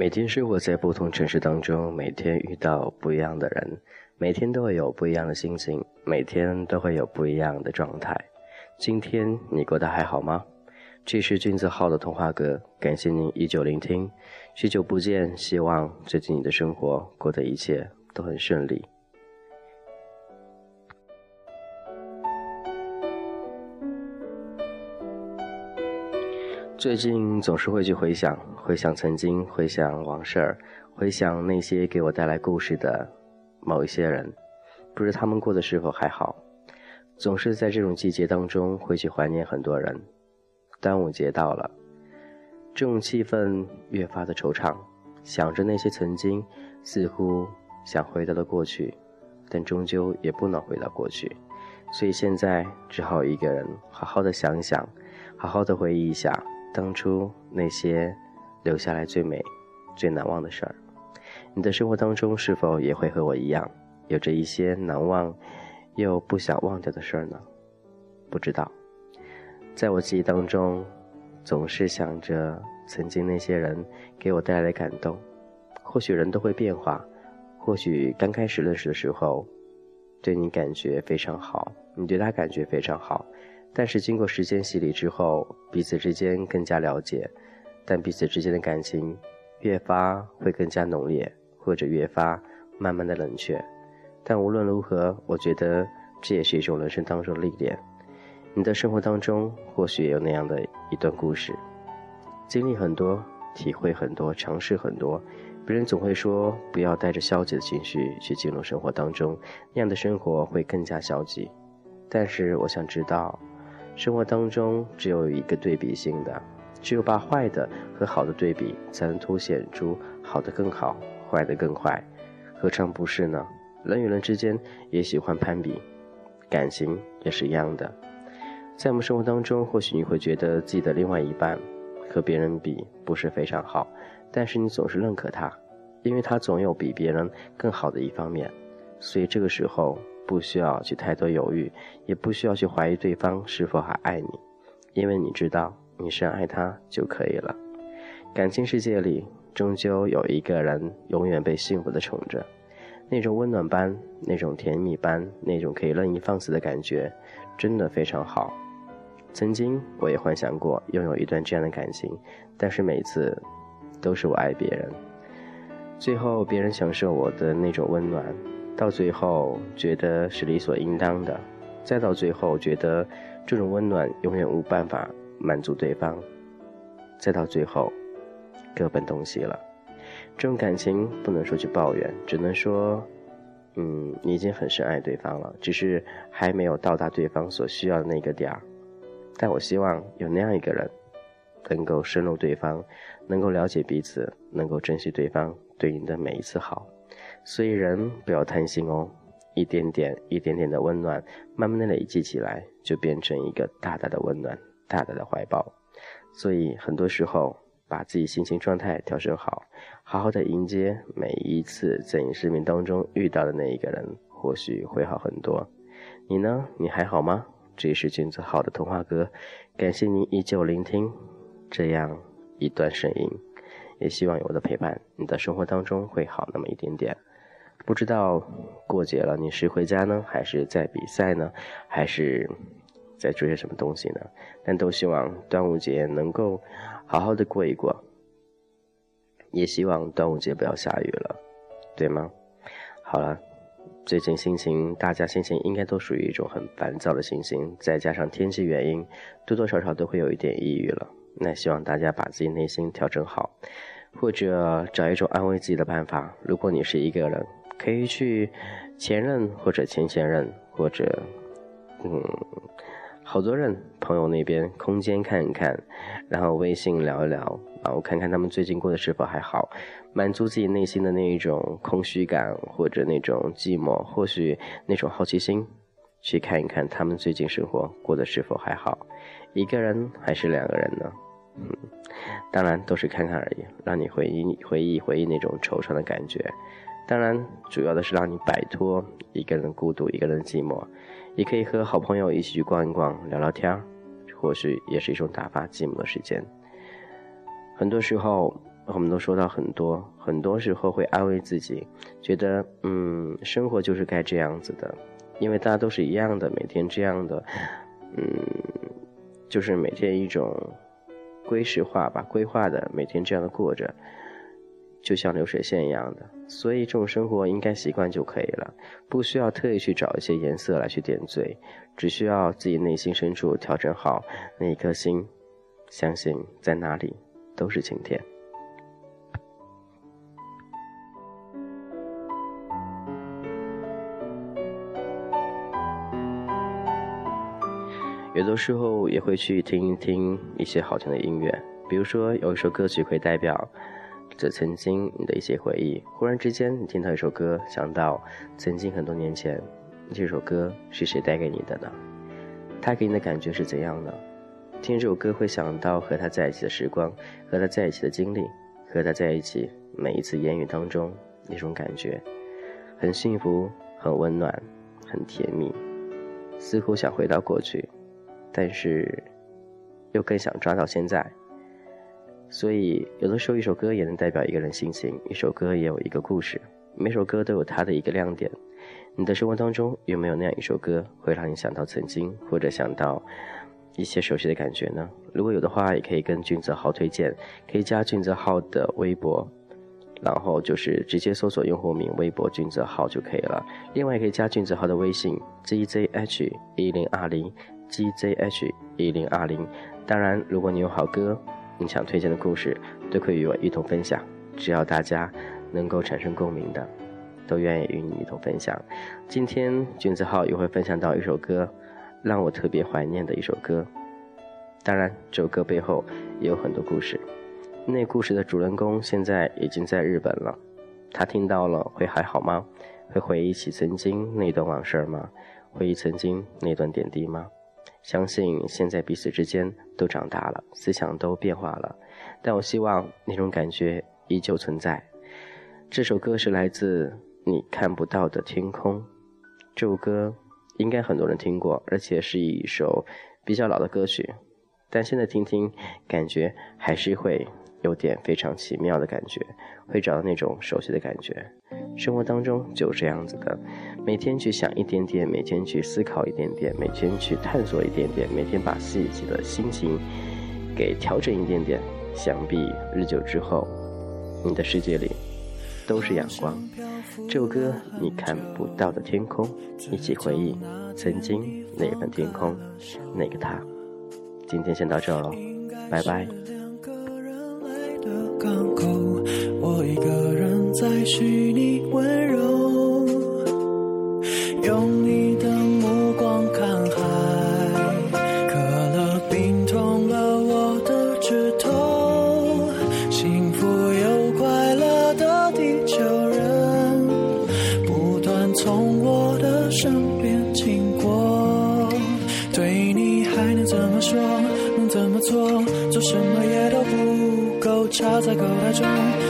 每天生活在不同城市当中，每天遇到不一样的人，每天都会有不一样的心情，每天都会有不一样的状态。今天你过得还好吗？这是君子号的童话歌，感谢您依旧聆听。许久不见，希望最近你的生活过得一切都很顺利。最近总是会去回想，回想曾经，回想往事儿，回想那些给我带来故事的某一些人，不知他们过得是否还好。总是在这种季节当中会去怀念很多人。端午节到了，这种气氛越发的惆怅，想着那些曾经，似乎想回到了过去，但终究也不能回到过去，所以现在只好一个人好好的想想，好好的回忆一下。当初那些留下来最美、最难忘的事儿，你的生活当中是否也会和我一样，有着一些难忘又不想忘掉的事儿呢？不知道，在我记忆当中，总是想着曾经那些人给我带来感动。或许人都会变化，或许刚开始认识的时候，对你感觉非常好，你对他感觉非常好。但是经过时间洗礼之后，彼此之间更加了解，但彼此之间的感情越发会更加浓烈，或者越发慢慢的冷却。但无论如何，我觉得这也是一种人生当中的历练。你的生活当中或许也有那样的一段故事，经历很多，体会很多，尝试很多。别人总会说不要带着消极的情绪去进入生活当中，那样的生活会更加消极。但是我想知道。生活当中只有一个对比性的，只有把坏的和好的对比，才能凸显出好的更好，坏的更坏，何尝不是呢？人与人之间也喜欢攀比，感情也是一样的。在我们生活当中，或许你会觉得自己的另外一半和别人比不是非常好，但是你总是认可他，因为他总有比别人更好的一方面，所以这个时候。不需要去太多犹豫，也不需要去怀疑对方是否还爱你，因为你知道你深爱他就可以了。感情世界里，终究有一个人永远被幸福的宠着，那种温暖般，那种甜蜜般，那种可以任意放肆的感觉，真的非常好。曾经我也幻想过拥有一段这样的感情，但是每次都是我爱别人，最后别人享受我的那种温暖。到最后觉得是理所应当的，再到最后觉得这种温暖永远无办法满足对方，再到最后各奔东西了。这种感情不能说去抱怨，只能说，嗯，你已经很深爱对方了，只是还没有到达对方所需要的那个点儿。但我希望有那样一个人，能够深入对方，能够了解彼此，能够珍惜对方对你的每一次好。所以人不要贪心哦，一点点、一点点的温暖，慢慢的累积起来，就变成一个大大的温暖、大大的怀抱。所以很多时候，把自己心情状态调整好，好好的迎接每一次在你生命当中遇到的那一个人，或许会好很多。你呢？你还好吗？这里是君子好的童话歌，感谢您依旧聆听这样一段声音，也希望有我的陪伴，你的生活当中会好那么一点点。不知道过节了你是回家呢，还是在比赛呢，还是在做些什么东西呢？但都希望端午节能够好好的过一过，也希望端午节不要下雨了，对吗？好了，最近心情大家心情应该都属于一种很烦躁的心情，再加上天气原因，多多少少都会有一点抑郁了。那希望大家把自己内心调整好，或者找一种安慰自己的办法。如果你是一个人。可以去前任或者前前任或者嗯好多人朋友那边空间看一看，然后微信聊一聊，然后看看他们最近过得是否还好，满足自己内心的那一种空虚感或者那种寂寞，或许那种好奇心，去看一看他们最近生活过得是否还好，一个人还是两个人呢？嗯，当然都是看看而已，让你回忆回忆回忆那种惆怅的感觉。当然，主要的是让你摆脱一个人孤独、一个人寂寞，也可以和好朋友一起去逛一逛、聊聊天儿，或许也是一种打发寂寞的时间。很多时候，我们都说到很多，很多时候会安慰自己，觉得嗯，生活就是该这样子的，因为大家都是一样的，每天这样的，嗯，就是每天一种规式化吧，规划的每天这样的过着，就像流水线一样的，所以这种生活应该习惯就可以了，不需要特意去找一些颜色来去点缀，只需要自己内心深处调整好那一颗心，相信在哪里都是晴天。有的时候也会去听一听一些好听的音乐，比如说有一首歌曲可以代表这曾经你的一些回忆。忽然之间，你听到一首歌，想到曾经很多年前，这首歌是谁带给你的呢？他给你的感觉是怎样的？听这首歌会想到和他在一起的时光，和他在一起的经历，和他在一起每一次言语当中那种感觉，很幸福，很温暖，很甜蜜，似乎想回到过去。但是，又更想抓到现在。所以，有的时候一首歌也能代表一个人心情，一首歌也有一个故事，每首歌都有它的一个亮点。你的生活当中有没有那样一首歌，会让你想到曾经，或者想到一些熟悉的感觉呢？如果有的话，也可以跟俊泽浩推荐，可以加俊泽浩的微博，然后就是直接搜索用户名“微博俊泽浩”就可以了。另外，可以加俊泽浩的微信 “zzh 一零二零”。gzh 一零二零，当然，如果你有好歌，你想推荐的故事，都可以与我一同分享。只要大家能够产生共鸣的，都愿意与你一同分享。今天君子号也会分享到一首歌，让我特别怀念的一首歌。当然，这首歌背后也有很多故事。那故事的主人公现在已经在日本了，他听到了会还好吗？会回忆起曾经那段往事吗？回忆曾经那段点滴吗？相信现在彼此之间都长大了，思想都变化了，但我希望那种感觉依旧存在。这首歌是来自你看不到的天空，这首歌应该很多人听过，而且是一首比较老的歌曲，但现在听听，感觉还是会有点非常奇妙的感觉，会找到那种熟悉的感觉。生活当中就这样子的，每天去想一点点，每天去思考一点点，每天去探索一点点，每天把自己的心情给调整一点点，想必日久之后，你的世界里都是阳光。这首歌你看不到的天空，一起回忆曾经那份天空，那个他。今天先到这喽，拜拜。的港口我一个人在虚拟温柔，用你的目光看海，可乐冰痛了我的指头，幸福又快乐的地球人不断从我的身边经过，对你还能怎么说？能怎么做？做什么也都不够，插在口袋中。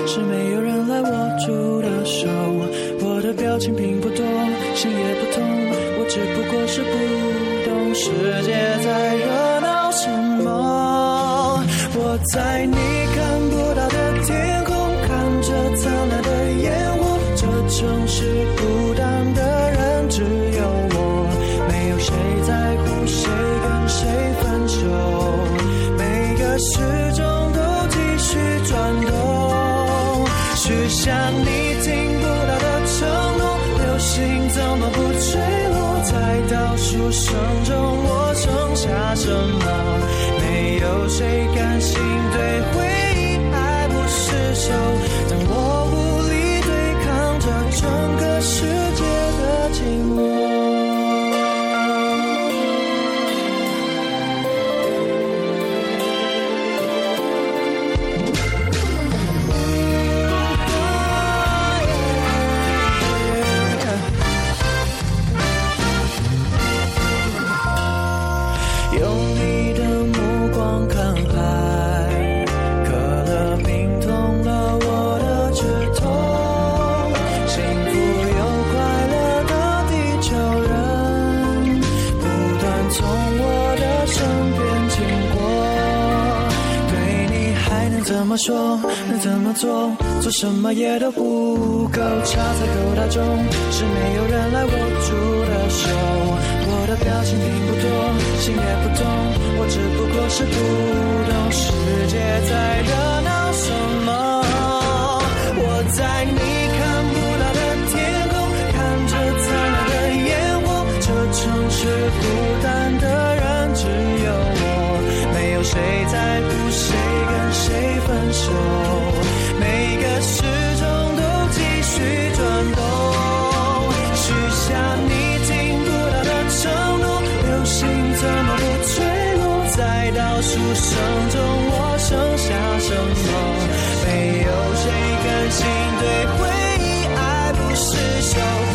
是没有人来握住的手，我的表情并不多，心也不痛，我只不过是不懂世界在热闹什么。我在你看不到的天空，看着灿烂的烟火，这城市孤单的人只有我，没有谁在乎谁跟谁分手，每个时像你听不到的承诺，流星怎么不坠落？在倒数声中，我剩下什么？没有谁怎么说？那怎么做？做什么也都不够插在口袋中。是没有人来握住的手。我的表情并不多心也不痛我只不过是不懂世界在热闹什么。我在你无声中我剩下什么。没有谁甘心对回忆爱不释手。